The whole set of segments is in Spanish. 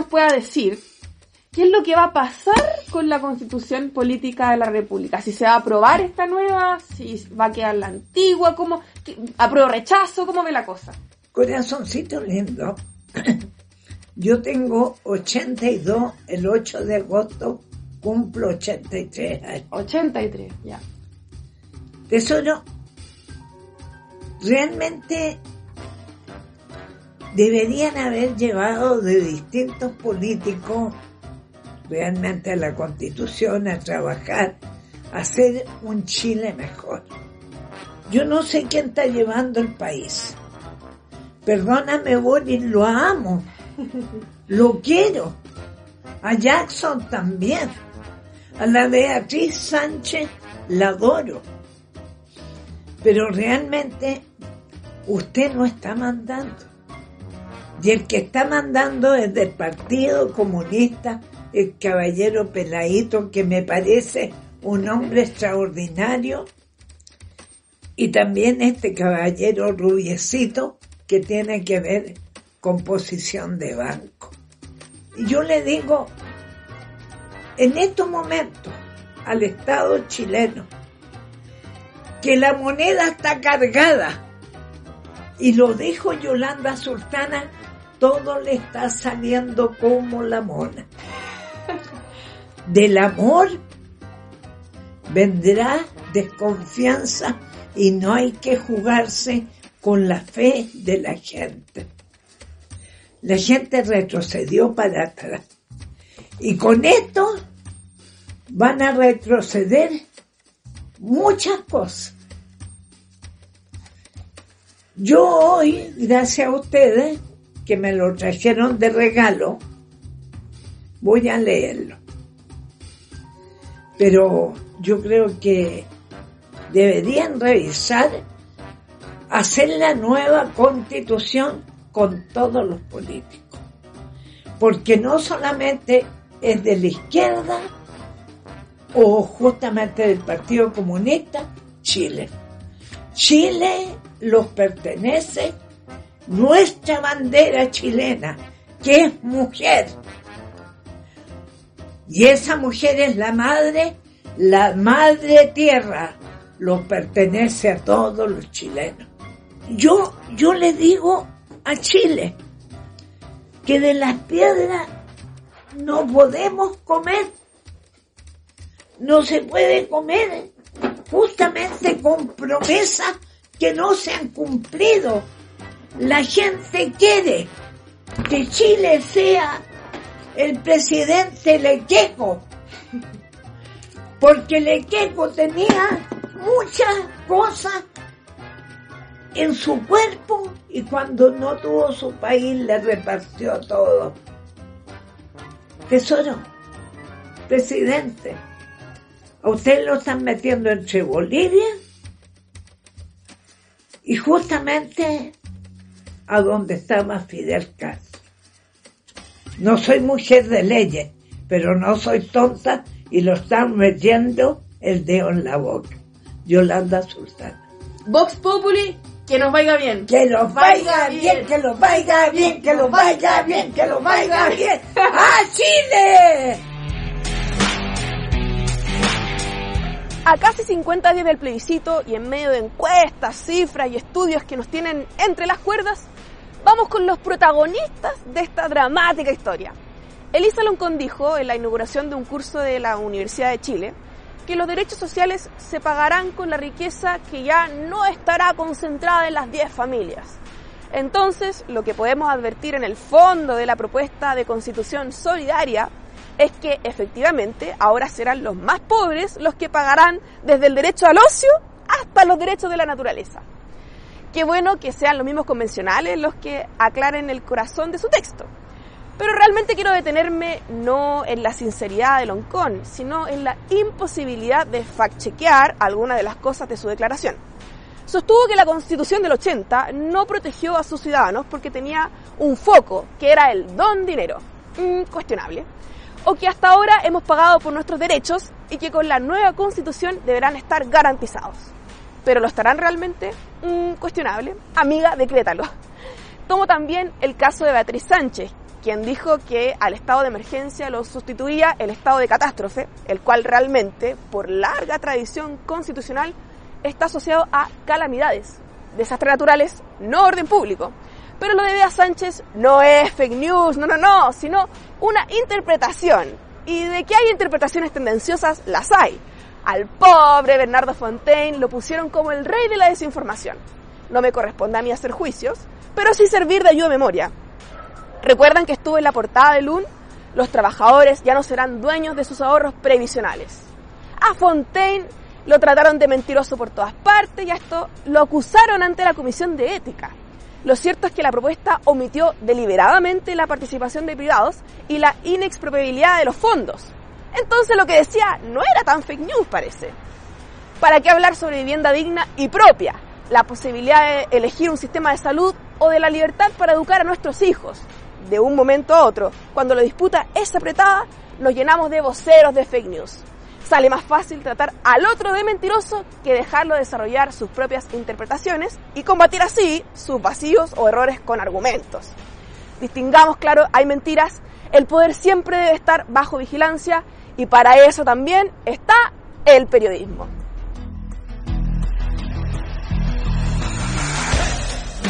nos pueda decir qué es lo que va a pasar con la constitución política de la República. Si se va a aprobar esta nueva, si va a quedar la antigua, cómo, apruebo rechazo, cómo ve la cosa. Corazoncito lindo. Yo tengo 82, el 8 de agosto cumplo 83 años. 83, ya. Tesoro, realmente deberían haber llevado de distintos políticos realmente a la constitución, a trabajar, a hacer un Chile mejor. Yo no sé quién está llevando el país. Perdóname, Boris, lo amo. Lo quiero. A Jackson también. A la Beatriz Sánchez la adoro. Pero realmente usted no está mandando. Y el que está mandando es del Partido Comunista, el caballero Peladito, que me parece un hombre extraordinario, y también este caballero rubiecito que tiene que ver con posición de banco. Y yo le digo, en estos momentos, al Estado chileno, que la moneda está cargada, y lo dijo Yolanda Sultana, todo le está saliendo como la mona. Del amor vendrá desconfianza y no hay que jugarse con la fe de la gente. La gente retrocedió para atrás. Y con esto van a retroceder muchas cosas. Yo hoy, gracias a ustedes, que me lo trajeron de regalo, voy a leerlo. Pero yo creo que deberían revisar, hacer la nueva constitución con todos los políticos. Porque no solamente es de la izquierda o justamente del Partido Comunista, Chile. Chile los pertenece nuestra bandera chilena, que es mujer. Y esa mujer es la madre, la madre tierra, lo pertenece a todos los chilenos. Yo, yo le digo a Chile que de las piedras no podemos comer. No se puede comer justamente con promesas que no se han cumplido. La gente quiere que Chile sea el presidente Lequeco, porque Lequeco tenía muchas cosas en su cuerpo y cuando no tuvo su país le repartió todo. Tesoro, presidente, usted lo están metiendo entre Bolivia y justamente a donde estaba Fidel Castro. No soy mujer de leyes, pero no soy tonta y lo están metiendo el dedo en la boca. Yolanda Sultana. Vox Populi que nos vaya bien. Que nos vaya bien, que nos vaya bien, que nos vaya bien, que nos vaya bien. ¡A Chile! A casi 50 días del plebiscito y en medio de encuestas, cifras y estudios que nos tienen entre las cuerdas, vamos con los protagonistas de esta dramática historia. Elisa Loncón dijo en la inauguración de un curso de la Universidad de Chile que los derechos sociales se pagarán con la riqueza que ya no estará concentrada en las 10 familias. Entonces, lo que podemos advertir en el fondo de la propuesta de constitución solidaria es que efectivamente ahora serán los más pobres los que pagarán desde el derecho al ocio hasta los derechos de la naturaleza. Qué bueno que sean los mismos convencionales los que aclaren el corazón de su texto. Pero realmente quiero detenerme no en la sinceridad de Loncón, sino en la imposibilidad de fact-chequear algunas de las cosas de su declaración. Sostuvo que la constitución del 80 no protegió a sus ciudadanos porque tenía un foco, que era el don dinero. cuestionable. O que hasta ahora hemos pagado por nuestros derechos y que con la nueva constitución deberán estar garantizados. ¿Pero lo estarán realmente? cuestionable. Amiga, decrétalo. Tomo también el caso de Beatriz Sánchez, quien dijo que al estado de emergencia lo sustituía el estado de catástrofe, el cual realmente, por larga tradición constitucional, está asociado a calamidades, desastres naturales, no orden público. Pero lo de Bea Sánchez no es fake news, no, no, no, sino una interpretación. Y de que hay interpretaciones tendenciosas, las hay. Al pobre Bernardo Fontaine lo pusieron como el rey de la desinformación. No me corresponde a mí hacer juicios, pero sí servir de ayuda de memoria. ¿Recuerdan que estuvo en la portada de LUN? Los trabajadores ya no serán dueños de sus ahorros previsionales. A Fontaine lo trataron de mentiroso por todas partes y a esto lo acusaron ante la Comisión de Ética. Lo cierto es que la propuesta omitió deliberadamente la participación de privados y la inexpropiabilidad de los fondos. Entonces lo que decía no era tan fake news, parece. ¿Para qué hablar sobre vivienda digna y propia? La posibilidad de elegir un sistema de salud o de la libertad para educar a nuestros hijos. De un momento a otro, cuando la disputa es apretada, nos llenamos de voceros de fake news. Sale más fácil tratar al otro de mentiroso que dejarlo desarrollar sus propias interpretaciones y combatir así sus vacíos o errores con argumentos. Distingamos, claro, hay mentiras, el poder siempre debe estar bajo vigilancia y para eso también está el periodismo.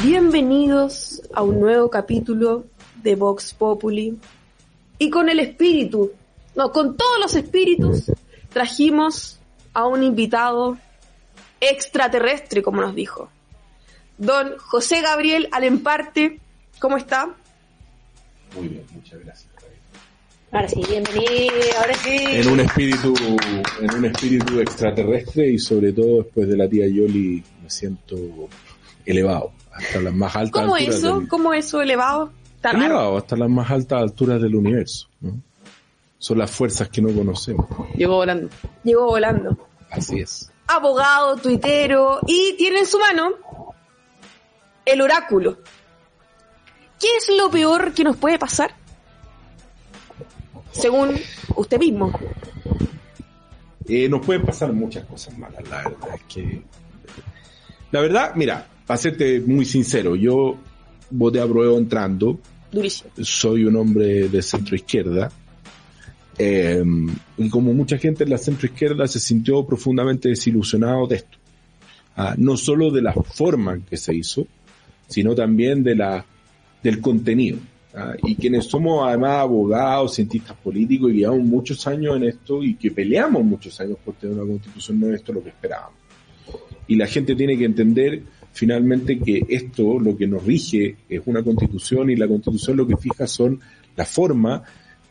Bienvenidos a un nuevo capítulo de Vox Populi. Y con el espíritu, no, con todos los espíritus, trajimos a un invitado extraterrestre, como nos dijo. Don José Gabriel Alemparte, ¿cómo está? Muy bien, muchas gracias. Ahora sí, bienvenido, ahora sí. En un espíritu, en un espíritu extraterrestre y sobre todo después de la tía Yoli me siento elevado hasta las más altas ¿Cómo alturas eso? del- ¿Cómo eso elevado? Está raro. elevado hasta las más altas alturas del universo. ¿no? Son las fuerzas que no conocemos. Llegó volando. Llegó volando. Así es. Abogado, tuitero y tiene en su mano el oráculo. ¿Qué es lo peor que nos puede pasar? Según usted mismo. Eh, nos pueden pasar muchas cosas malas, la verdad es que... La verdad, mira, para serte muy sincero, yo voté a prueba entrando, Durísimo. soy un hombre de centro izquierda. eh, y como mucha gente en la centro izquierda se sintió profundamente desilusionado de esto. Ah, no solo de la forma en que se hizo, sino también de la, del contenido. Ah, y quienes somos además abogados, cientistas políticos y llevamos muchos años en esto y que peleamos muchos años por tener una constitución, no es esto lo que esperábamos. Y la gente tiene que entender finalmente que esto lo que nos rige es una constitución y la constitución lo que fija son la forma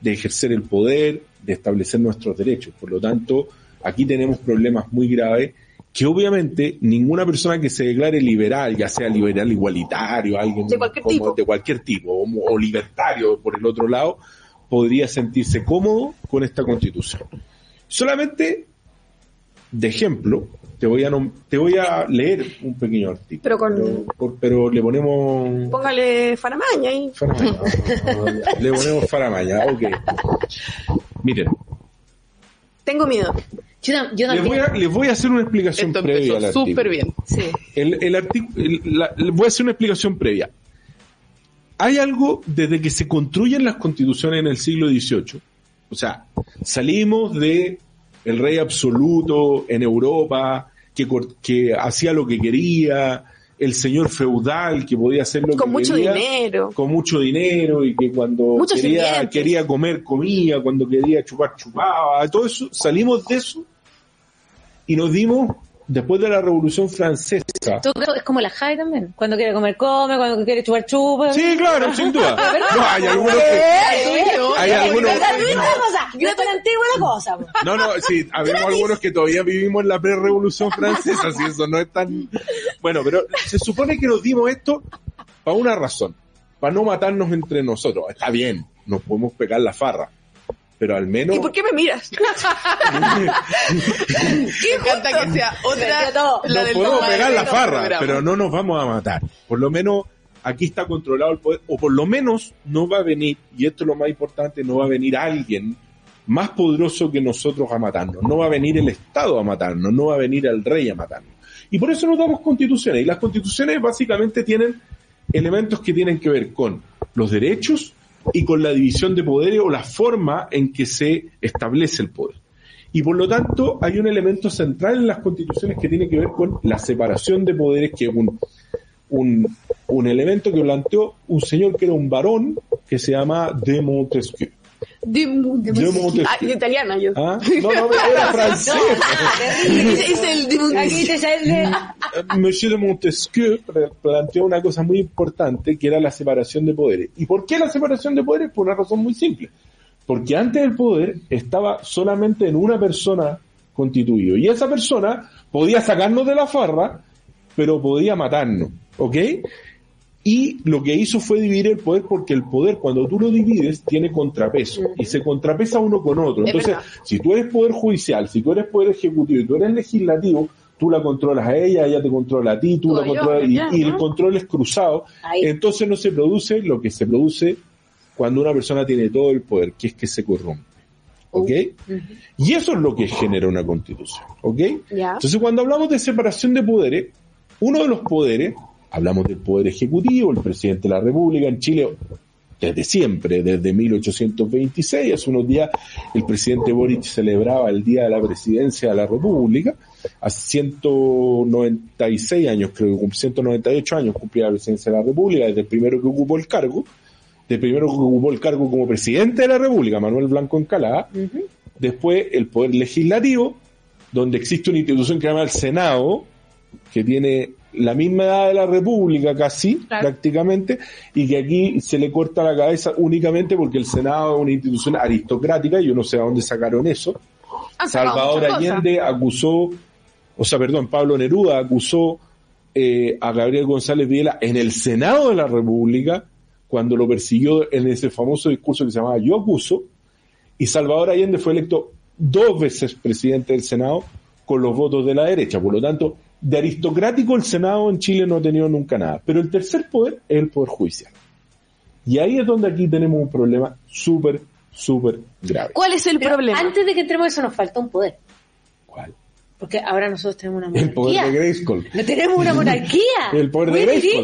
de ejercer el poder, de establecer nuestros derechos. Por lo tanto, aquí tenemos problemas muy graves que obviamente ninguna persona que se declare liberal, ya sea liberal igualitario, alguien De cualquier como- tipo. de cualquier tipo, o, o libertario por el otro lado, podría sentirse cómodo con esta constitución. Solamente de ejemplo, te voy a nom- te voy a leer un pequeño artículo. Pero con- pero, por- pero le ponemos Póngale faramaña ahí. faramaña. le ponemos faramaña, ok. Miren, Tengo miedo. Yo, yo les voy, a, les voy a hacer una explicación Esto previa al súper bien. Sí. El, el la- voy a hacer una explicación previa. Hay algo desde que se construyen las constituciones en el siglo XVIII. O sea, salimos de el rey absoluto en Europa, que hacía lo que quería, el señor feudal que podía hacer lo Con que mucho quería, dinero. con mucho dinero y que cuando Muchos quería, sirvientes. quería comer comía, cuando quería chupar chupaba, todo eso, salimos de eso y nos dimos después de la Revolución Francesa. es como la Jai también. Cuando quiere comer, come, cuando quiere chupar, chupa. Sí, claro, sin duda. No, hay algunos que, hay algunos. Yo estoy antigua la cosa. no, no, sí, habemos algunos que todavía vivimos en la pre-revolución francesa, así eso no es tan, bueno, pero se supone que nos dimos esto para una razón, para no matarnos entre nosotros. Está bien, nos podemos pegar la farra, pero al menos, ¿Y por qué me miras? Me encanta que sea otra. la nos podemos pegar la farra, pero no nos vamos a matar. Por lo menos aquí está controlado el poder, o por lo menos no va a venir, y esto es lo más importante, no va a venir alguien más poderoso que nosotros a matarnos. No va a venir el Estado a matarnos, no va a venir el rey a matarnos. Y por eso nos damos constituciones. Y las constituciones básicamente tienen elementos que tienen que ver con los derechos y con la división de poderes o la forma en que se establece el poder. Y por lo tanto hay un elemento central en las constituciones que tiene que ver con la separación de poderes, que es un, un, un elemento que planteó un señor que era un varón que se llama de Montesquieu. De, de, De Montesquieu. Ah, de italiana yo. ¿Ah? No, no, era francés. es el de sale de- Monsieur de Montesquieu planteó una cosa muy importante que era la separación de poderes. ¿Y por qué la separación de poderes? Por una razón muy simple. Porque antes el poder estaba solamente en una persona constituido. Y esa persona podía sacarnos de la farra, pero podía matarnos. ¿Ok? Y lo que hizo fue dividir el poder porque el poder cuando tú lo divides tiene contrapeso y se contrapesa uno con otro. Es Entonces, si tú eres poder judicial, si tú eres poder ejecutivo y tú eres legislativo, tú la controlas a ella, ella te controla a ti, tú la controlas y, ya, y el control es cruzado. Ahí. Entonces no se produce lo que se produce cuando una persona tiene todo el poder, que es que se corrompe. ¿Ok? Y eso es lo que genera una constitución. ¿Ok? Entonces cuando hablamos de separación de poderes, uno de los poderes, hablamos del poder ejecutivo, el presidente de la República en Chile, desde siempre, desde 1826, hace unos días el presidente Boric celebraba el Día de la Presidencia de la República, hace 196 años, creo que cum- 198 años cumplía la presidencia de la República, desde el primero que ocupó el cargo, del primero que ocupó el cargo como presidente de la República, Manuel Blanco Encalada, después el poder legislativo, donde existe una institución que se llama el Senado, que tiene la misma edad de la República casi, Claro. prácticamente, y que aquí se le corta la cabeza únicamente porque el Senado es una institución aristocrática, y yo no sé a dónde sacaron eso. Salvador. Allende acusó, o sea, perdón, Pablo Neruda acusó eh, a Gabriel González Videla en el Senado de la República cuando lo persiguió en ese famoso discurso que se llamaba Yo acuso, y Salvador Allende fue electo dos veces presidente del Senado con los votos de la derecha. Por lo tanto, de aristocrático el Senado en Chile no ha tenido nunca nada. Pero el tercer poder es el poder judicial. Y ahí es donde aquí tenemos un problema súper, súper grave. ¿Cuál es el Pero problema? Antes de que entremos a eso nos falta un poder. ¿Cuál? Porque ahora nosotros tenemos una El poder monarquía. de Grayskull. No tenemos una monarquía. El poder de Grayskull.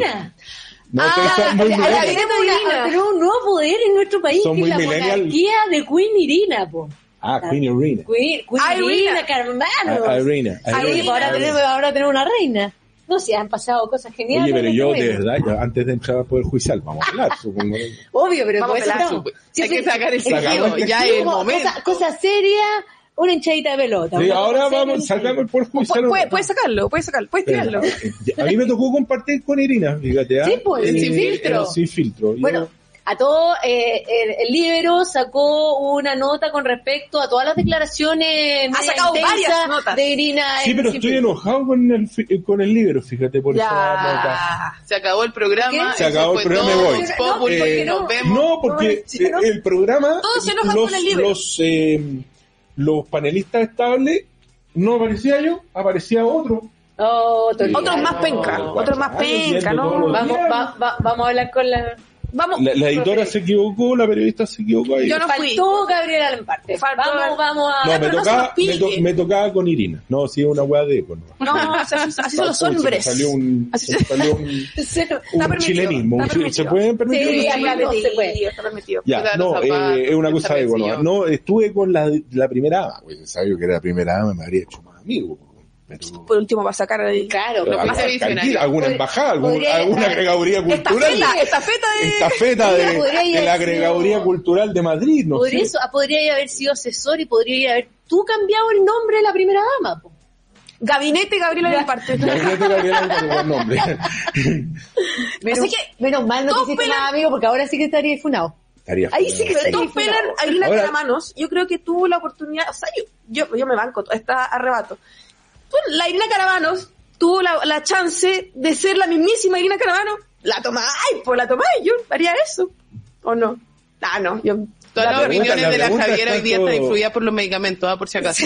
No, Ah, muy la-. Tenemos, una- tenemos un nuevo poder en nuestro país, Son que muy es la millennial. monarquía de Queen Irina, po. Ah, Queen Irina. Queen, Queen Ah, Irina. Irina, Carmanos. Ah, Irina. Sí, pues ahora tenemos, ahora tenemos una reina. No sé, han pasado cosas geniales. Oye, pero en yo este de verdad, ya antes de entrar al Poder Judicial, vamos a hablar, supongo. Obvio, pero Vamos a pelar, estamos. pues. Hay que sacar el el ya es el momento. Cosa, cosa seria, una hinchadita de pelota. Sí, ahora vamos, sacamos el Poder Judicial. Pu- puede, sacarlo, puede sacarlo, puede tirarlo. A mí me tocó compartir con Irina, fíjate. ¿ah? Sí, pues, sin filtro. Sin filtro. Yo- Bueno, a todo, eh, el, el Libero sacó una nota con respecto a todas las declaraciones media sacado varias notas. de Irina. sí, pero estoy enojado con el, fi- con el libro, fíjate, por esa nota. Ya. Se acabó el programa. ¿Qué? Se acabó el programa, me voy. Eh, ¿por qué nos vemos. No, porque No, eh, el programa, Todos se enojan los, con el libro. los, eh, los panelistas estables, no aparecía yo, aparecía otro. Oh, Tolía. Otros más penca, No, otros más penca, ¿no? Vamos, días. va- va- vamos a hablar con la... Vamos, La, la editora se equivocó, la periodista se equivocó ahí. Yo no fui. Faltó Gabriela Lemparte. Faltó- Vamos, vamos a... No, me no se tocaba, me, to- me tocaba con Irina. No, sí, una weá de eco. ¿no? no, así, así son los Se hombres. salió un, se salió un, permitido, chilenismo. un ¿Se pueden permitir? Sí, no se puede. permitido, está permitido. Ya, Cuidar no, los zapatos, eh, es una cosa de vencido. No, estuve con la, la primera dama. Pues, sabía que era la primera dama, me habría hecho más amigo. Pero, Por último, va a sacar el... Claro, Lo que alguna embajada, algún- podría- alguna agregaduría cultural. Estafeta, estafeta de... Estafeta Mira, de, la sido- agregaduría cultural de Madrid, no podría, sé. eso- podría haber sido asesor y podría haber tú cambiado el nombre de la primera dama. po. Gabinete Gabriela del Parte. Gabriela Gabriela no tengo el nombre. Menos, Así que, menos mal no te hiciste pelan- más amigo porque ahora sí que estaría funado. Estaría Ahí sí que feo, se- todos pelan a Irina Ahora- Caramanos. Yo creo que tuvo la oportunidad, o sea, yo, yo, yo me banco, está arrebato. La Irina Caramanos tuvo la, la chance de ser la mismísima Irina Caramanos. La tomáis, pues la tomáis, yo haría eso. ¿O no? Ah, no, yo... Todas La las pregunta- opiniones la de la Javiera hoy día todo- están influidas por los medicamentos, ah, por si acaso.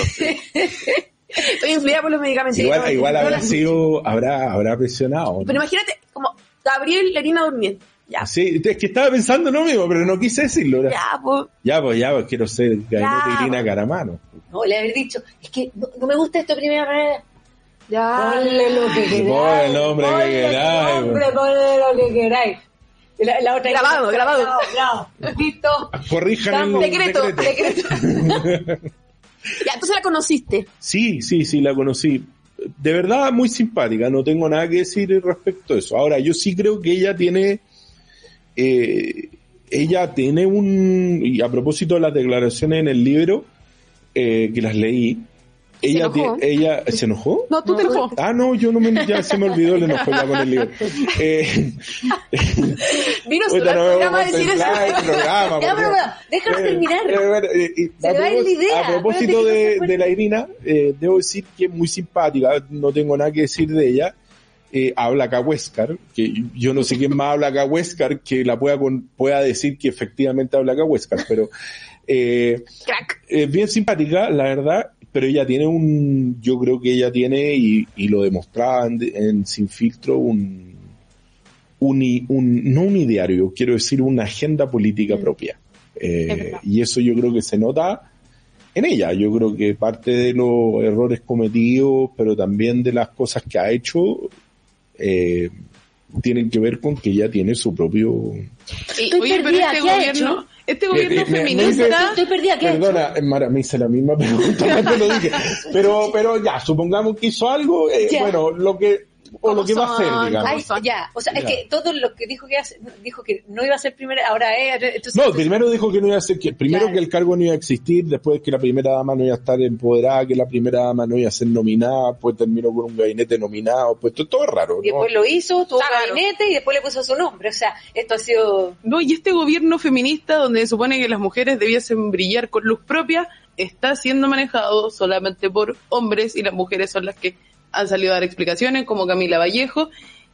Estoy influida por los medicamentos. Igual, igual no habrá sido, habrá, habrá presionado. ¿no? Pero imagínate, como Gabriel, la Irina durmiendo. Ya, Sí, es que estaba pensando lo mismo, pero no quise decirlo. Ya, ya, pues... pues ya, pues quiero ser gabinete Irina pues. Caramano. No, le haber dicho, es que no, no me gusta esto primera vez. Ya. Ponle lo que queráis. Ponle el nombre que ponle queráis, nombre, ponle lo que queráis. La, la otra Grabado, grabado. grabado. Listo. Corrijan Estamos- el Decreto, decreto. Ya, entonces la conociste. Sí, sí, sí, la conocí. De verdad, muy simpática, no tengo nada que decir respecto a eso. Ahora, yo sí creo que ella tiene, eh, ella tiene un, y a propósito de las declaraciones en el libro, eh, que las leí, ¿Se ella, enojó? ti- ella, ¿se enojó? No, tú te enojó. Ah, no, yo no me, ya se me olvidó el enojo ya con el libro. Eh, Vino programa decir eso. programa, Ya, pero bueno, déjalo Eh, terminar. eh, eh, Se a le va a ir la propós- idea, A propósito de, se de la Irina, eh, debo decir que es muy simpática, no tengo nada que decir de ella. Eh, habla acá que yo no sé quién más habla acá que la pueda, con- pueda decir que efectivamente habla acá pero eh, Crack. es bien simpática, la verdad, pero ella tiene un, yo creo que ella tiene, y, y lo demostraba en, en Sin Filtro, un, un, no un ideario, quiero decir una agenda política propia. Eh, Es y eso yo creo que se nota en ella. Yo creo que parte de los errores cometidos, pero también de las cosas que ha hecho, eh, tienen que ver con que ella tiene su propio... Y, Estoy oye, pero perdida, este ¿qué ha gobierno, hecho? este gobierno Eh, eh, me- me feminista, dice- Estoy perdida, ¿qué ha hecho? Perdona, eh, Mara, me hice la misma pregunta lo dije. Pero, pero ya, supongamos que hizo algo, eh, Ya. bueno, lo que, o lo que va a hacer, digamos. Ay, ya, o sea, es que todo lo que dijo que hace- dijo que no iba a ser primera, ahora es, entonces, No, entonces- primero dijo que no iba a ser, que, primero Claro. que el cargo no iba a existir, después que la primera dama no iba a estar empoderada, que la primera dama no iba a ser nominada, pues terminó con un gabinete nominado, pues todo, todo es raro, y ¿no? después lo hizo, tuvo un Claro. gabinete y después le puso su nombre, o sea, esto ha sido no, y este gobierno feminista donde se supone que las mujeres debiesen brillar con luz propia, está siendo manejado solamente por hombres y las mujeres son las que han salido a dar explicaciones, como Camila Vallejo,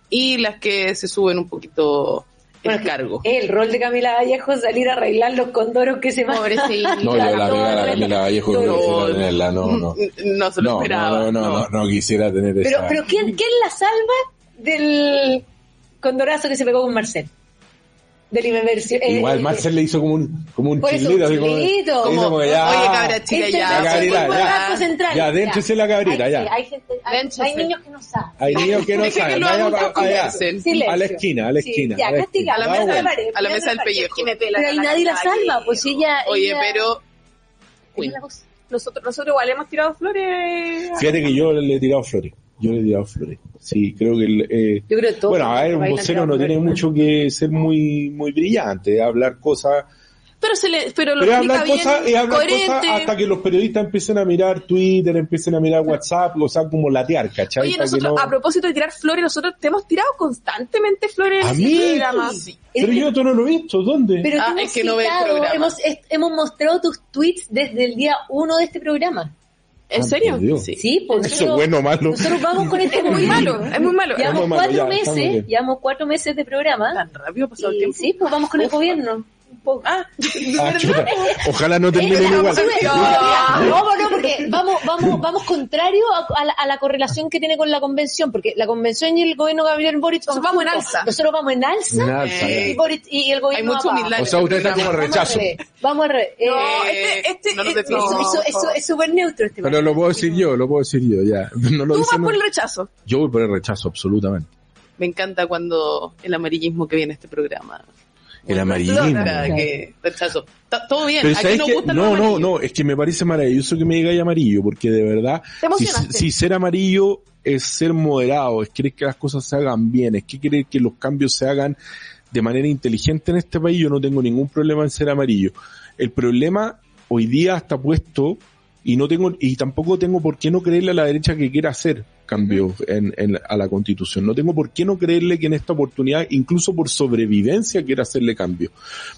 y las que se suben un poquito el Bueno, cargo. el rol de Camila Vallejo es salir a arreglar los condoros que se van Pobrecita. No, yo la regala a Camila Vallejo no No. quisiera tenerla, no, no. No se lo No, esperaba. no, no, no, no quisiera tener Pero, esa... pero ¿quién, ¿quién la salva del condorazo que se pegó con Marcel? Del Iberversión. Igual Marcel le hizo como un, como un chilito, un así como, Como, como ya, oye, cabra chica, ya. La cabrita, ya. Central, Ya, déntrese la cabrita, Hay- ya. sí, Hay, gente, hay, hay niños que no saben. hay niños que no que saben, vaya adultos pa- allá. A la esquina, a la Sí, esquina. ya, a la castiga, esquina. a la mesa del pared. a la mesa del pellejo. Pero ahí nadie la salva, pues ella... Oye, pero. Nosotros, nosotros igual hemos tirado flores. Fíjate que yo le he tirado flores. Yo le he tirado flores. Sí, creo que... el, eh, Yo creo que todo. bueno, a ver, un vocero no tiene mucho que ser muy muy brillante, hablar cosas... Pero, se le, pero lo Pero es explica hablar bien, cosas, es hablar cosas hasta que los periodistas empiecen a mirar Twitter, empiecen a mirar WhatsApp, o sea, como latear, ¿cachai? Oye, nosotros, no- a propósito de tirar flores, nosotros te hemos tirado constantemente flores ¿A en mí? este programa. Sí. Pero yo tú no lo he visto, ¿dónde? Pero Ah, es que no ve el programa. hemos, es- hemos mostrado tus tweets desde el día uno de este programa. ¿En Ah, serio? por. Sí. Sí, pues Eso es bueno o malo. Nosotros vamos con este Es muy malo, es muy malo. Llevamos malo, cuatro ya, meses, llevamos cuatro meses de programa. Tan rápido ha pasado el tiempo. sí, pues vamos con el gobierno. Un poco. Ah, Ah, chuta. Ojalá no terminen igual. No, no, porque vamos, vamos, vamos contrario a, a la, a la correlación que tiene con la convención, porque la convención y el gobierno Gabriel Boric Nosotros vamos en alza. Nosotros vamos en alza, En alza, Eh, y, Boric, y el hay gobierno humildad. abajo. O sea, usted está como rechazo. Vamos. Eh, No, Eh, este, este, no este- eso, eso, es súper neutro este Pero lo puedo decir yo, lo puedo decir yo, ya. No lo Tú vas por el rechazo. Yo voy por el rechazo, absolutamente. me encanta cuando el amarillismo que viene a este programa. El amarillismo. Que rechazo. Todo bien, Pero aquí No, los no, amarillos. no, es que me parece maravilloso que me digáis amarillo, porque de verdad, si ser amarillo es ser moderado, es querer que las cosas se hagan bien, es que querer que los cambios se hagan de manera inteligente en este país, yo no tengo ningún problema en ser amarillo. El problema hoy día está puesto y no tengo y tampoco tengo por qué no creerle a la derecha que quiera hacer cambios en, en- a la constitución. No tengo por qué no creerle que en esta oportunidad, incluso por sobrevivencia, quiera hacerle cambios.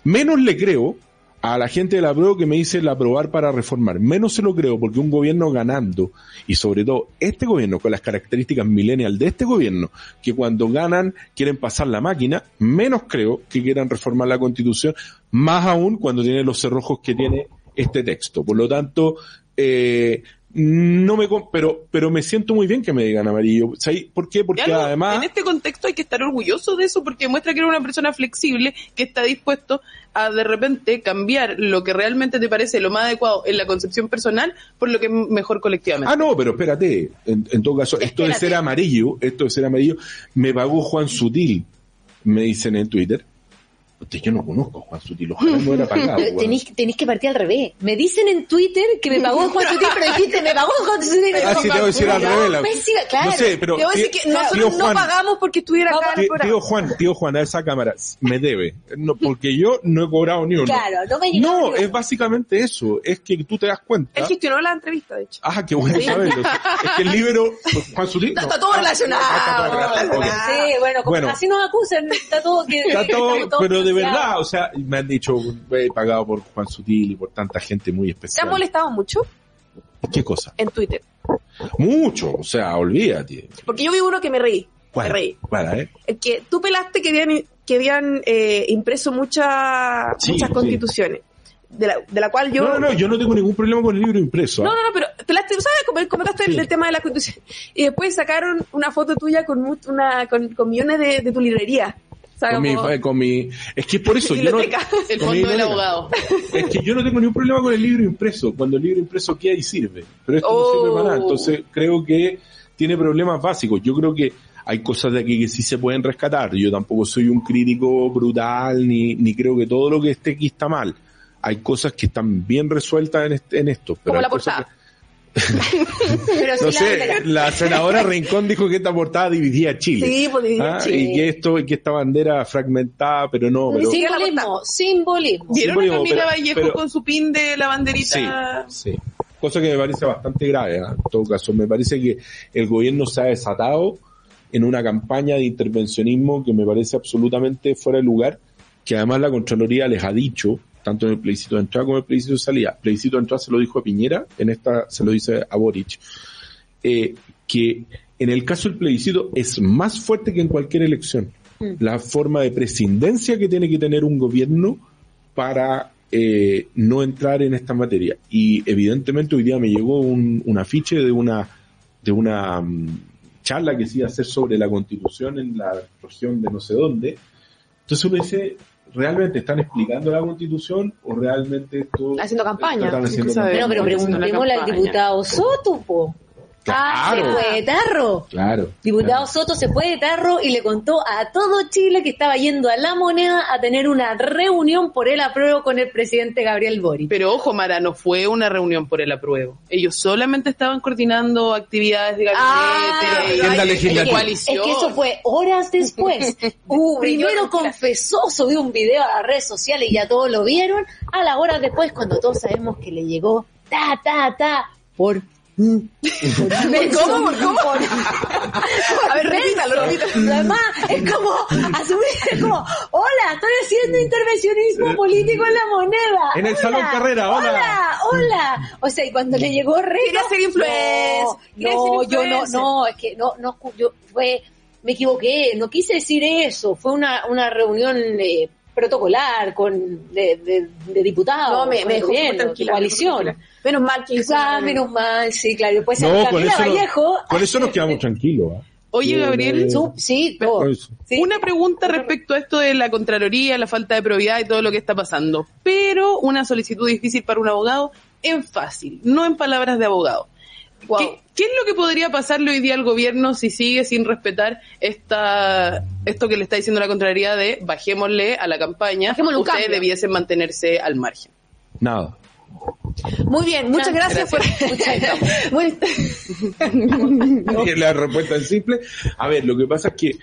Menos le creo a la gente de la prueba que me dice el aprobar para reformar. Menos se lo creo porque un gobierno ganando, y sobre todo este gobierno con las características millennial de este gobierno, que cuando ganan quieren pasar la máquina, menos creo que quieran reformar la constitución, más aún cuando tiene los cerrojos que tiene este texto. Por lo tanto, eh, no me, pero, pero me siento muy bien que me digan amarillo. ¿Sabes por qué? Porque además, En este contexto hay que estar orgulloso de eso porque muestra que eres una persona flexible que está dispuesto a de repente cambiar lo que realmente te parece lo más adecuado en la concepción personal por lo que es mejor colectivamente. Ah, no, pero espérate. En, en todo caso, esto de ser amarillo, esto de ser amarillo, me pagó Juan Sutil, me dicen en Twitter, Usted, yo no conozco a Juan Sutil, ojalá no era pagado. Tenéis, tenéis que partir al revés. Me dicen en Twitter que me pagó Juan Sutil, pero dijiste, me pagó Juan Sutil. Ah, sí, te voy a decir al revés. la- claro. No sé, pero Te voy a decir que nosotros tío no pagamos porque estuviera acá Tío, tío Juan, tío Juan, a esa cámara me debe, no, porque yo no he cobrado ni uno. Claro, no me No, es básicamente eso, es que tú te das cuenta. Él gestionó la entrevista, de hecho. Ah, qué bueno saberlo. Es que el libro, Juan Sutil. no. Está todo Ah, relacionado. ah, está todo relacionado. Sí, bueno, como Bueno. así nos acusan, está todo que... Está todo, estamos todos pero de verdad, o sea, me han dicho, he pagado por Juan Sutil y por tanta gente muy ¿Te especial. has molestado mucho ¿Qué cosa? en Twitter? Mucho, o sea, olvídate. Porque yo vi uno que me reí. ¿Cuál? Me reí. ¿Cuál, eh? El que tú pelaste que habían, que habían eh, impreso muchas Sí, muchas sí. constituciones. De la, de la cual yo... No, no, no, yo no tengo ningún problema con el libro impreso. No, ¿ah? no, no, pero pelaste, ¿sabes? Comentaste el, Sí. el tema de la constitución. Y después sacaron una foto tuya con, una, con, con millones de, de tu librería. Con mi, con mi, es que por eso yo no. El fondo del abogado. Es que yo no tengo ningún problema con el libro impreso. Cuando el libro impreso queda y sirve. Pero esto no Oh. sirve para nada. Entonces creo que tiene problemas básicos. Yo creo que hay cosas de aquí que sí se pueden rescatar. Yo tampoco soy un crítico brutal ni, ni creo que todo lo que esté aquí está mal. Hay cosas que están bien resueltas en, este- en esto. Pero Como hay la cosas. Pero no sí, sé, la, la senadora Rincón dijo que esta portada dividía a Chile. Sí, pues dividía Ah, Chile. Y que esto, y que esta bandera fragmentada, pero no. Pero, simbolismo, simbolismo. ¿Vieron Simbolismo, a Camila pero- Vallejo pero- con su pin de la banderita? Sí, sí. Cosa que me parece bastante grave, ¿ah? en todo caso. Me parece que el gobierno se ha desatado en una campaña de intervencionismo que me parece absolutamente fuera de lugar, que además la Contraloría les ha dicho, tanto en el plebiscito de entrada como en el plebiscito de salida. plebiscito de entrada se lo dijo a Piñera, en esta se lo dice a Boric, eh, que en el caso del plebiscito es más fuerte que en cualquier elección. La forma de prescindencia que tiene que tener un gobierno para eh, no entrar en esta materia. Y evidentemente hoy día me llegó un, un afiche de una, de una mm, charla que se iba a hacer sobre la constitución en la región de no sé dónde. Entonces uno dice, ¿realmente están explicando la constitución o realmente esto... Haciendo campaña. están haciendo campaña? Bueno, pero preguntémosle al diputado Soto, po. Ah, se fue de tarro. Claro. Diputado claro. Soto se fue de tarro y le contó a todo Chile que estaba yendo a la moneda a tener una reunión por el apruebo con el presidente Gabriel Boric. Pero ojo, Mara, no fue una reunión por el apruebo. Ellos solamente estaban coordinando actividades de gabinete, Ah, y- agenda y legislativa. coalición. Es que eso fue horas después. Uh, primero Primero, confesó, subió un video a las redes sociales y ya todos lo vieron. A las horas después, cuando todos sabemos que le llegó ta, ta, ta, por... ¿Cómo? ¿Por cómo? A ver, repítalo, repítalo. Además, es como asumir, es como, hola, estoy haciendo intervencionismo político en la moneda. En el Hola, Salón Carrera, hola. Hola, hola. O sea, y cuando le llegó Rey. Quería ser influencer, No, quería no, ser yo no, no, es que no, no, yo fue, me equivoqué, no quise decir eso, fue una, una reunión eh, protocolar con de, de, de diputados, No, me, me el dejó muy gobierno, tranquila. coalición. me. Menos mal que hizo. Ah, menos mal, sí, claro. Después No, con eso, no- Vallejo. con eso nos quedamos tranquilos. ¿ah? Oye, Gabriel, no. Sí. Una pregunta respecto a esto de la Contraloría, la falta de probidad y todo lo que está pasando. Pero una solicitud difícil para un abogado en fácil, no en palabras de abogado. Wow. ¿Qué, qué es lo que podría pasarle hoy día al gobierno si sigue sin respetar esta, esto que le está diciendo la Contraloría de bajémosle a la campaña? Bajémosle Ustedes debiesen mantenerse al margen. Nada. Muy bien, muchas gracias, por. Bueno, Que la respuesta es simple. A ver, lo que pasa es que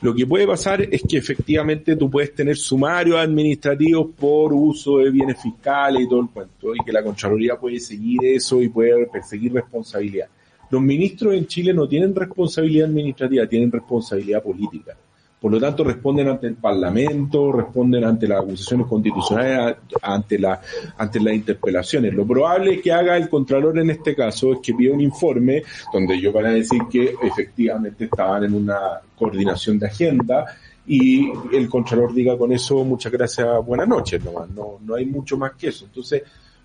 lo que puede pasar es que efectivamente tú puedes tener sumarios administrativos por uso de bienes fiscales y todo el cuento, y que la Contraloría puede seguir eso y puede perseguir responsabilidad. Los ministros en Chile no tienen responsabilidad administrativa, tienen responsabilidad política. Por lo tanto, responden ante el Parlamento, responden ante las acusaciones constitucionales, ante, la, ante las interpelaciones. Lo probable que haga el Contralor en este caso es que pida un informe donde ellos van a decir que efectivamente estaban en una coordinación de agenda y el Contralor diga con eso muchas gracias, buenas noches nomás. No, no hay mucho más que eso. Entonces,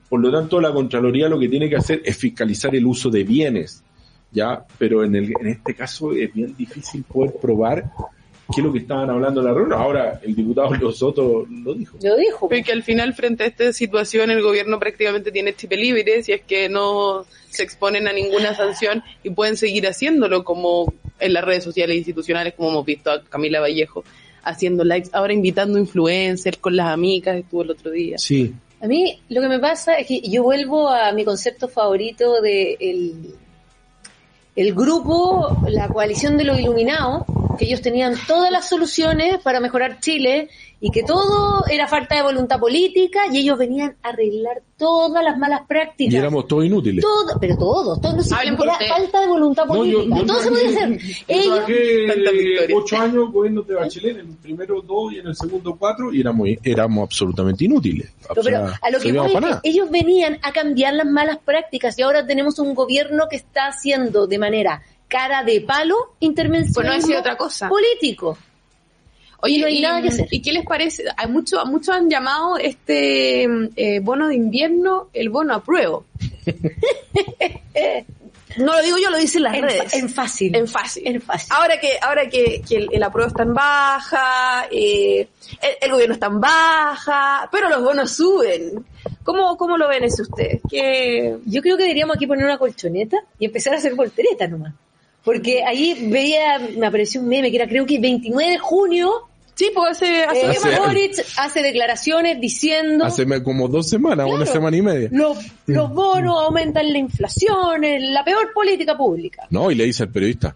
por lo tanto, la Contraloría lo que tiene que hacer es fiscalizar el uso de bienes, ¿ya? Pero en, el, en este caso es bien difícil poder probar qué es lo que estaban hablando en la reunión. Ahora, el diputado Leo Soto lo dijo. Lo dijo. Porque al final, frente a esta situación, el gobierno prácticamente tiene chip libre si es que no se exponen a ninguna sanción y pueden seguir haciéndolo como en las redes sociales institucionales, como hemos visto a Camila Vallejo haciendo likes, ahora invitando influencers con las amigas, estuvo el otro día. Sí. A mí lo que me pasa es que yo vuelvo a mi concepto favorito de el, el grupo, la coalición de los iluminados, que ellos tenían todas las soluciones para mejorar Chile y que todo era falta de voluntad política y ellos venían a arreglar todas las malas prácticas. Y éramos todos inútiles. Todo, pero todos, todos, no era usted. falta de voluntad No, yo- política. yo todo se podía hacer. Yo Ellos, trabajé ocho años gobierno de Bachelet, en el primero dos y en el segundo cuatro, y éramos, éramos absolutamente inútiles. O No, pero sea, a lo que voy es que ellos venían a cambiar las malas prácticas y ahora tenemos un gobierno que está haciendo de manera cara de palo intervención Pues no decir otra cosa. político. Oye, Y no hay nada que hacer. ¿Y qué les parece? Hay muchos muchos han llamado este eh, bono de invierno el bono a prueba. No lo digo yo, lo dicen las En, redes. en fácil. En fácil. En fácil. Ahora que, ahora que, que el, el apruebo está en baja, eh, el, el gobierno está en baja, pero los bonos suben. ¿Cómo, cómo lo ven eso ustedes? Que Yo creo que deberíamos aquí poner una colchoneta y empezar a hacer volteretas nomás. Porque ahí veía, me apareció un meme que era creo que 29 de junio, sí, pues hace, hace eh, Hace- Boric hace declaraciones diciendo Hace como dos semanas, una semana y media. los, los bonos aumentan la inflación, es la peor política pública. No, y le dice al periodista,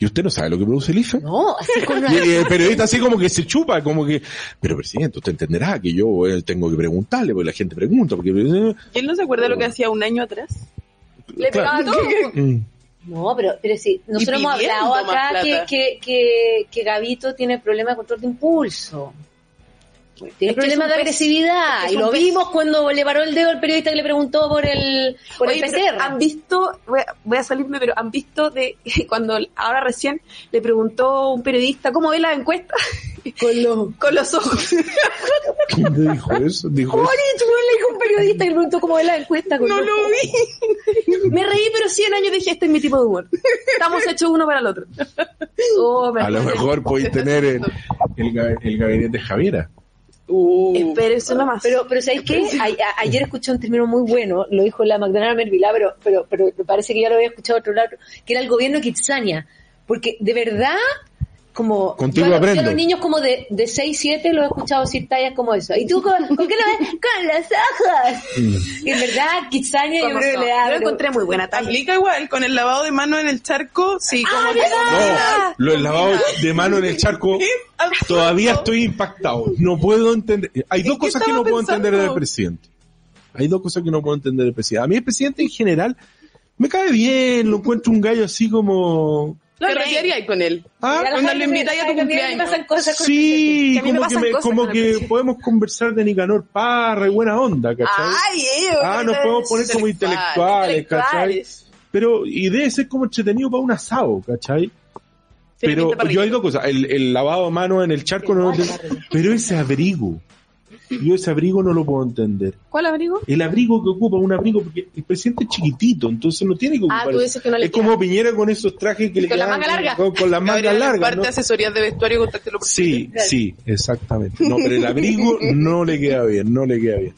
¿y usted no sabe lo que produce el IFE? No, así con una... Y el periodista así como que se chupa, como que, pero presidente, usted entenderá que yo eh, tengo que preguntarle, porque la gente pregunta, porque... eh, ¿Y él no se acuerda lo que hacía un año atrás? le pegaba Claro. todo. No, pero, pero sí, nosotros hemos hablado acá que, que, que, que Gavito tiene problemas de control de impulso. Tiene problemas de agresividad. es Y lo vimos cuando le paró el dedo al periodista que le preguntó por el, por Oye, el PCR. han visto, voy a, voy a salirme, pero han visto de cuando ahora recién le preguntó un periodista cómo ve la encuesta Con los... con los ojos. ¿Quién dijo eso? Dijo eso. Le dijo a un periodista que le preguntó cómo ve la encuesta. Con No lo ojos. vi. Me reí, pero 100 años dije, este es mi tipo de humor. Estamos hechos uno para el otro. Oh, A lo mejor podéis tener el, el, el gabinete de Javiera. Uh, Espérense nomás. Pero, pero ¿sabéis qué? A- a- ayer escuché un término muy bueno, lo dijo la Magdalena Mervilá, pero, pero, pero me parece que ya lo había escuchado otro lado, que era el gobierno Kitsania. Porque de verdad, como... Contigo yo- yo aprendo. a los niños como de, de 6, 7 los he escuchado decir tallas como eso. ¿Y tú con, con qué lo ves? Con los ojos. Mm. Y en verdad, Kitsania yo ¿Cómo creo que le da... Yo lo encontré muy buena talla. aplica igual con el lavado de mano en el charco, sí, como que No, lo del lavado de mano en el charco, todavía estoy impactado. No puedo entender. Hay ¿En dos cosas que no puedo entender del presidente. Hay dos cosas que no puedo entender del presidente. A mí el presidente en general me cae bien, lo encuentro un gallo así como... Te retirarías con él. Ah, cuando lo invitáis a tu cumpleaños. pasan cosas con el Sí, como que, me- como que podemos conversar de Nicanor Parra y buena onda, ¿cachai? Ay, eh, Ah, nos podemos poner como intelectuales, ¿cachai? intelectuales. Pero, y debe ser como entretenido para un asado, ¿cachai? Pero yo hay dos cosas, el, el lavado de manos en el charco, no lo pero ese abrigo, yo ese abrigo no lo puedo entender. ¿Cuál abrigo? El abrigo que ocupa, un abrigo, porque el presidente es chiquitito, entonces no tiene que Ah, ocupar. tú dices que no le es como Piñera con esos trajes que le Con la manga larga. Con, con las mangas Gabriela, largas. parte ¿no? de asesorías de vestuario, contáctelo por Sí, sí, exactamente. No, pero el abrigo no le queda bien, no le queda bien.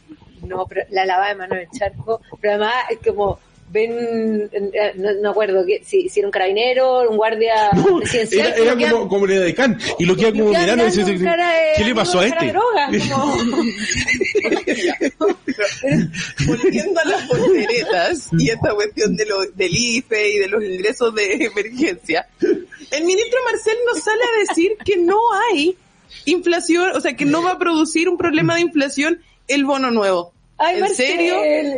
No, pero la lavada de mano en el charco, pero además es como ven, eh, no, no acuerdo que, si, si era un carabinero, un guardia No, presidencial. era, que era como, como el de Can, y lo queda lo como mirando y ¿qué le pasó a este? droga, como- Volviendo a las volteretas y esta cuestión de lo, del IFE y de los ingresos de emergencia, el ministro Marcel nos sale a decir que no hay inflación, o sea, que no va a producir un problema de inflación el bono nuevo. Ay, ¿En Marcel, serio?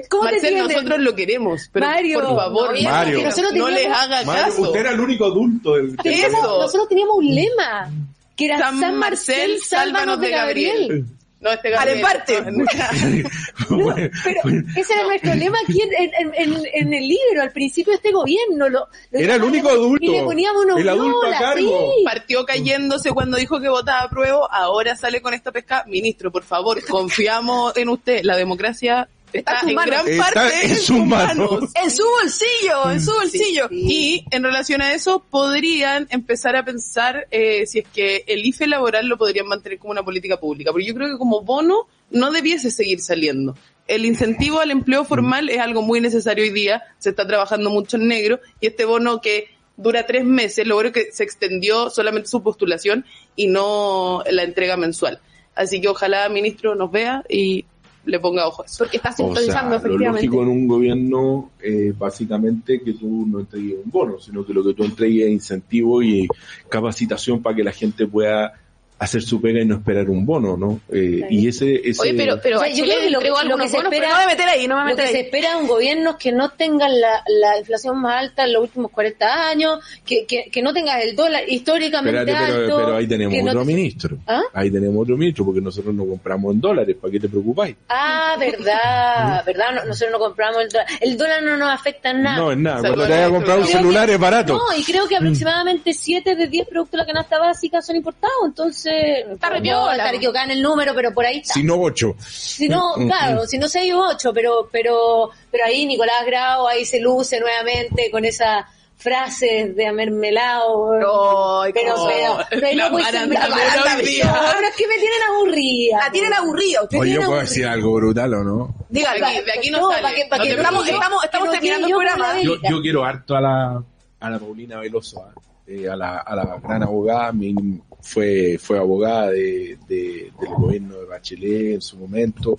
¿cómo te Marcel, nosotros lo queremos, pero Mario, por favor, no, Mario. que nosotros no les haga Mario, caso. usted era el único adulto del Eso. nosotros teníamos un lema, que era San San, Marcel, Marcel, sálvanos de Gabriel. No, este Al Gabriel. emparte. No, pero ese era nuestro lema aquí en, en, en, en el libro, al principio de este gobierno. Lo, lo Era el único adulto. Y le poníamos unos El adulto a cargo. sí. partió cayéndose cuando dijo que votaba a prueba, ahora sale con esta pesca. Ministro, por favor, confiamos en usted. La democracia está, en sus en gran Está parte en sus manos. En su bolsillo, en su bolsillo. Y en relación a eso, podrían empezar a pensar eh, si es que el IFE laboral lo podrían mantener como una política pública. Porque yo creo que como bono no debiese seguir saliendo. El incentivo al empleo formal es algo muy necesario hoy día, se está trabajando mucho en negro, y este bono que dura tres meses, logró que se extendió solamente su postulación y no la entrega mensual. Así que ojalá, ministro, nos vea y le ponga ojo a eso. Porque está O sea, sintonizando, lo lógico en un gobierno básicamente que tú no entregues un bono, sino que lo que tú entregues es incentivo y capacitación para que la gente pueda hacer su pega y no esperar un bono, ¿no? Eh, y ese, ese Oye, pero, O sea, yo creo que lo- que se bonos, espera- no me voy a meter ahí, no me voy a Lo que meter se espera un gobierno es que no tengan la, la inflación más alta en los últimos 40 años, que, que, que no tengas el dólar históricamente Espérate, alto. pero ahí tenemos no otro te- ministro. ¿Ah? Ahí tenemos otro ministro, porque nosotros no compramos en dólares, ¿para qué te preocupáis? Ah, verdad, verdad, no- nosotros no compramos el dólar. El dólar no nos afecta en nada. No, es nada. Se Cuando lo te vayas a han comprar un celular es barato. No, y creo que aproximadamente 7 de 10 productos de la canasta básica son importados, entonces... Está re no, piola, estar equivocada en el número, pero por ahí está. Si no ocho. Si no, Mm, mm, claro, si no 6 o 8, pero, pero, pero ahí Nicolás Grau ahí se luce nuevamente con esa frase de amermelado. Ay, pero, pero, pero La no baranda baranda de- Pero es que me tienen aburrida. La tienen aburrida. usted Oye, yo puedo aburrida. decir algo brutal o no. Dígalo. De aquí- de aquí no No, sale. pa' que- pa' No que no Estamos, estamos, estamos no terminando el programa. Yo, yo quiero harto a la, a la Paulina Veloso, ¿ah? Eh, a, la, a la gran abogada, mi- fue, fue abogada de, de- del gobierno de Bachelet en su momento,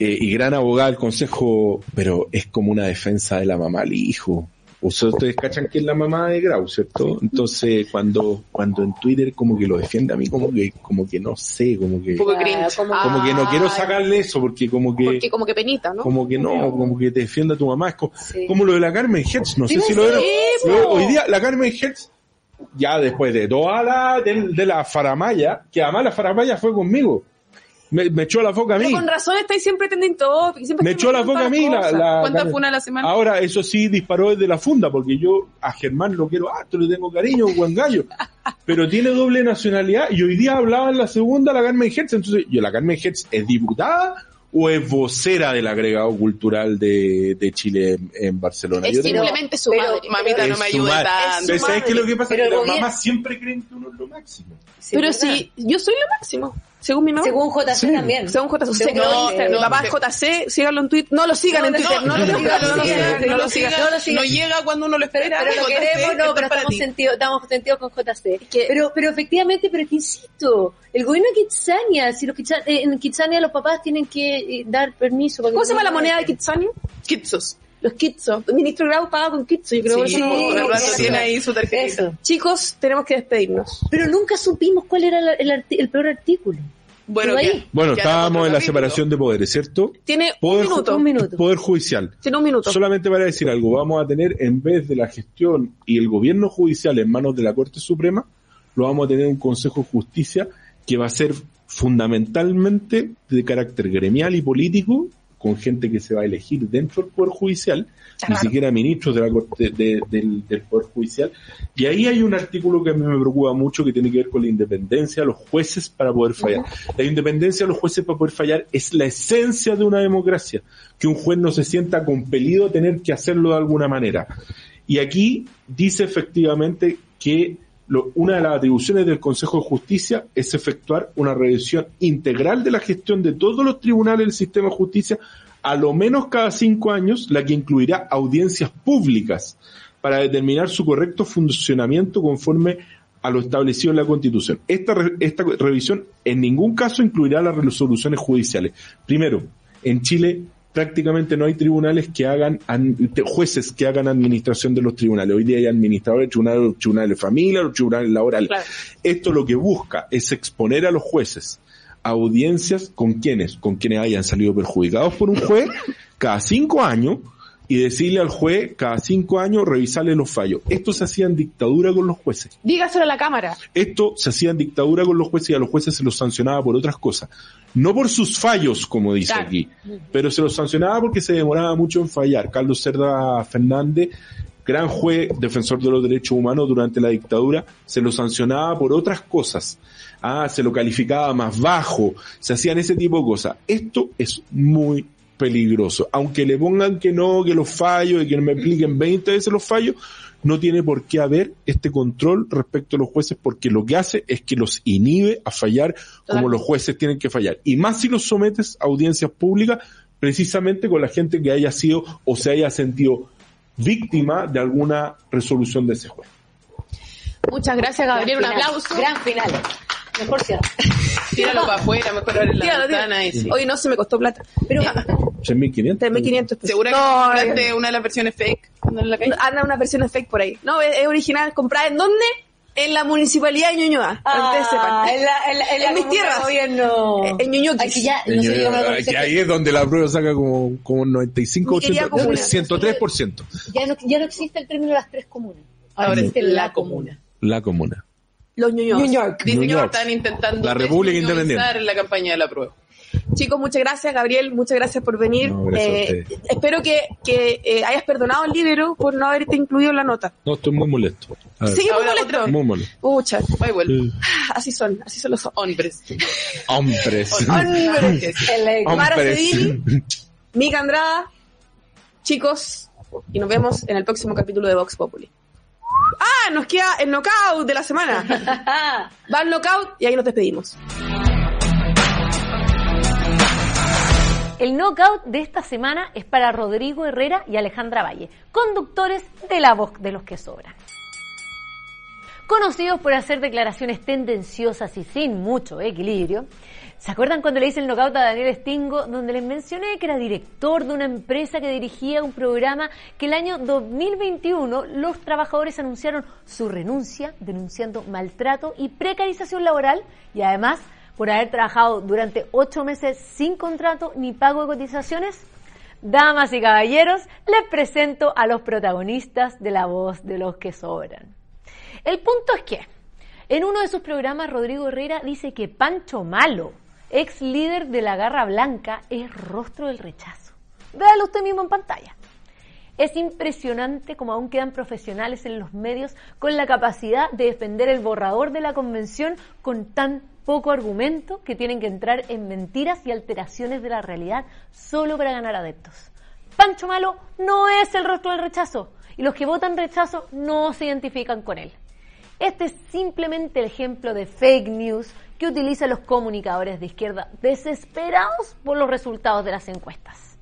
Eh, y gran abogada del Consejo, pero es como una defensa de la mamá al hijo. Ustedes cachan que es la mamá de Grau, ¿cierto? Entonces, cuando, cuando en Twitter como que lo defiende a mí, como que, como que no sé, como que, Un poco cringe. como- como que no quiero sacarle eso, porque como que, Porque como que penita, ¿no? como que no, como que te defienda a tu mamá. Es como, Sí. como lo de la Carmen Hertz, no sé si lo sí, Lo- po. Hoy día la Carmen Hertz, ya después de toda la, de, de la faramaya, que además la faramaya fue conmigo. Me, me echó la foca a Pero mí. con razón estáis siempre trending topic. Siempre Me echó la foca a mí. La, la- ¿Cuántas la- funas a la semana? Ahora, eso sí, disparó desde la funda, porque yo a Germán lo quiero harto, le tengo cariño, buen gallo. Pero tiene doble nacionalidad y hoy día hablaba en la segunda la Carmen Hertz. Entonces, yo, ¿la Carmen Hertz es diputada o es vocera del agregado cultural de, de Chile en, en Barcelona? Es Yo tengo- simplemente su pero- madre. Mamita, no es me su madre. tanto. Pero ¿sabes qué es lo que pasa? Pero que el las mamás siempre creen que uno es lo máximo. Sí, Pero ¿verdad? si yo soy lo máximo, según mi mamá. Según JC Sí. también. Según JC, Según no, JC. mi no, papá es JC, síganlo en Twitter. No lo sigan No, en no, Twitter, no, No, lo no, sigan, no lo no, sigan, no no lo lo sigan. siga. no lo. No llega cuando uno lo Pero, espera. pero lo JC, queremos, no, pero estamos ti. sentidos, estamos sentidos con JC. que- Pero, pero efectivamente, pero es que insisto, el gobierno de Kitsania, si los Kitsa- eh, en Kitsania los papás tienen que eh, dar permiso. ¿Cómo se llama la moneda de Kitsania? Kitsos. Los Kitsos. El ministro Grau paga con Kitso, yo creo. Sí, que eso- eso. tiene ahí su tarjetita. Eso. Chicos, tenemos que despedirnos. Pero nunca supimos cuál era la- el, arti- el peor artículo. Bueno, Bueno, estábamos en la separación de poderes, ¿cierto? Tiene Poder, un minuto. Un minuto. Poder judicial. Tiene un minuto. Solamente para decir algo, vamos a tener en vez de la gestión y el gobierno judicial en manos de la Corte Suprema, lo vamos a tener un Consejo de Justicia que va a ser fundamentalmente de carácter gremial y político, con gente que se va a elegir dentro del Poder Judicial, ni siquiera ministros de la Corte, de- del, del Poder Judicial. Y ahí hay un artículo que a mí me preocupa mucho que tiene que ver con la independencia de los jueces para poder fallar. La independencia de los jueces para poder fallar es la esencia de una democracia, que un juez no se sienta compelido a tener que hacerlo de alguna manera. Y aquí dice efectivamente que una de las atribuciones del Consejo de Justicia es efectuar una revisión integral de la gestión de todos los tribunales del sistema de justicia, a lo menos cada cinco años, la que incluirá audiencias públicas para determinar su correcto funcionamiento conforme a lo establecido en la Constitución. Esta, esta revisión en ningún caso incluirá las resoluciones judiciales. Primero, en Chile prácticamente no hay tribunales que hagan, jueces que hagan administración de los tribunales. Hoy día hay administradores, tribunales, tribunales de familia, tribunales laborales. Claro. Esto lo que busca es exponer a los jueces a audiencias con quienes, con quienes hayan salido perjudicados por un juez cada cinco años y decirle al juez cada cinco años revisarle los fallos. Esto se hacía en dictadura con los jueces. Dígaselo a la cámara. Esto se hacía en dictadura con los jueces y a los jueces se los sancionaba por otras cosas. No por sus fallos, como dice Claro. aquí, pero se los sancionaba porque se demoraba mucho en fallar. Carlos Cerda Fernández, gran juez, defensor de los derechos humanos durante la dictadura, se lo sancionaba por otras cosas. Ah, se lo calificaba más bajo, se hacían ese tipo de cosas. Esto es muy peligroso. Aunque le pongan que no, que los fallos y que me expliquen 20 veces los fallos, no tiene por qué haber este control respecto a los jueces porque lo que hace es que los inhibe a fallar como los jueces tienen que fallar. Y más si los sometes a audiencias públicas precisamente con la gente que haya sido o se haya sentido víctima de alguna resolución de ese juez. Muchas gracias, Gabriel. Un aplauso. Gran final. Mejor cierre. Tíralo para afuera, mejor abre la Tíralo, tíralo. ventana y sí. Hoy no se me costó plata. Pero 3.500. 3.500 pesos. ¿Segura que No, compraste una de las versiones fake? ¿Anda en la calle? anda una versión fake por ahí. No, es, es original. ¿Comprada en dónde? En la municipalidad de Ñuñoa. Ah, en, la, en, la- en, la En mis tierras. Gobierno. En Ñuñoquis. Aquí ya, no sé, yo me acuerdo que ahí es donde la prueba saca como, como 95, Mi querida 80, comuna. 103%. ya no, ya no existe el término las tres comunas. Ahora, Ahora existe la comuna. La comuna. Los. New York. Dice New que York. están intentando La República Independiente. en la campaña de la prueba. Chicos, muchas gracias, Gabriel. Muchas gracias por venir. No, gracias a Eh, espero que, que eh, hayas perdonado al libro por no haberte incluido en la nota. No, estoy muy molesto. Sí, muy molesto. Muy molesto. Pucha, Va y vuelve. Sí. así son, así son los Hombres. Hombres. hombres. El, Mara. Mica Andrada, chicos, y nos vemos en el próximo capítulo de Vox Populi. Ah, nos queda el knockout de la semana. Va el knockout y ahí nos despedimos. El knockout de esta semana es para Rodrigo Herrera y Alejandra Valle, conductores de La Voz de los que sobran. Conocidos por hacer declaraciones tendenciosas y sin mucho equilibrio, ¿se acuerdan cuando le hice el knockout a Daniel Stingo, donde les mencioné que era director de una empresa que dirigía un programa que el año 2021 los trabajadores anunciaron su renuncia, denunciando maltrato y precarización laboral y además por haber trabajado durante ocho meses sin contrato ni pago de cotizaciones? Damas y caballeros, les presento a los protagonistas de La Voz de los que sobran. El punto es que en uno de sus programas Rodrigo Herrera dice que Pancho Malo, ex líder de la Garra Blanca, es rostro del rechazo. Véalo usted mismo en pantalla. Es impresionante como aún quedan profesionales en los medios con la capacidad de defender el borrador de la convención con tan poco argumento que tienen que entrar en mentiras y alteraciones de la realidad solo para ganar adeptos. Pancho Malo no es el rostro del rechazo y los que votan rechazo no se identifican con él. Este es simplemente el ejemplo de fake news que utilizan los comunicadores de izquierda desesperados por los resultados de las encuestas.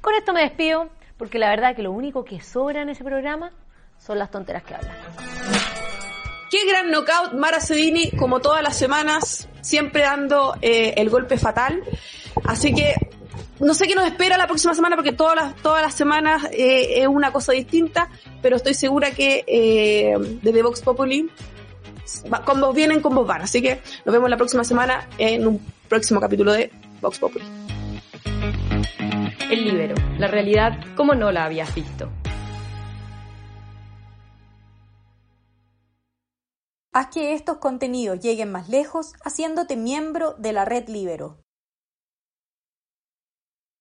Con esto me despido porque la verdad que lo único que sobra en ese programa son las tonteras que hablan. Qué gran knockout, Mara Cedini, como todas las semanas, siempre dando eh, el golpe fatal. Así que no sé qué nos espera la próxima semana porque todas las, todas las semanas eh, es una cosa distinta, pero estoy segura que eh, desde Vox Populi vos vienen, con vos van. Así que nos vemos la próxima semana en un próximo capítulo de Vox Populi. El libero, la realidad como no la habías visto. Haz que estos contenidos lleguen más lejos haciéndote miembro de la red Libero.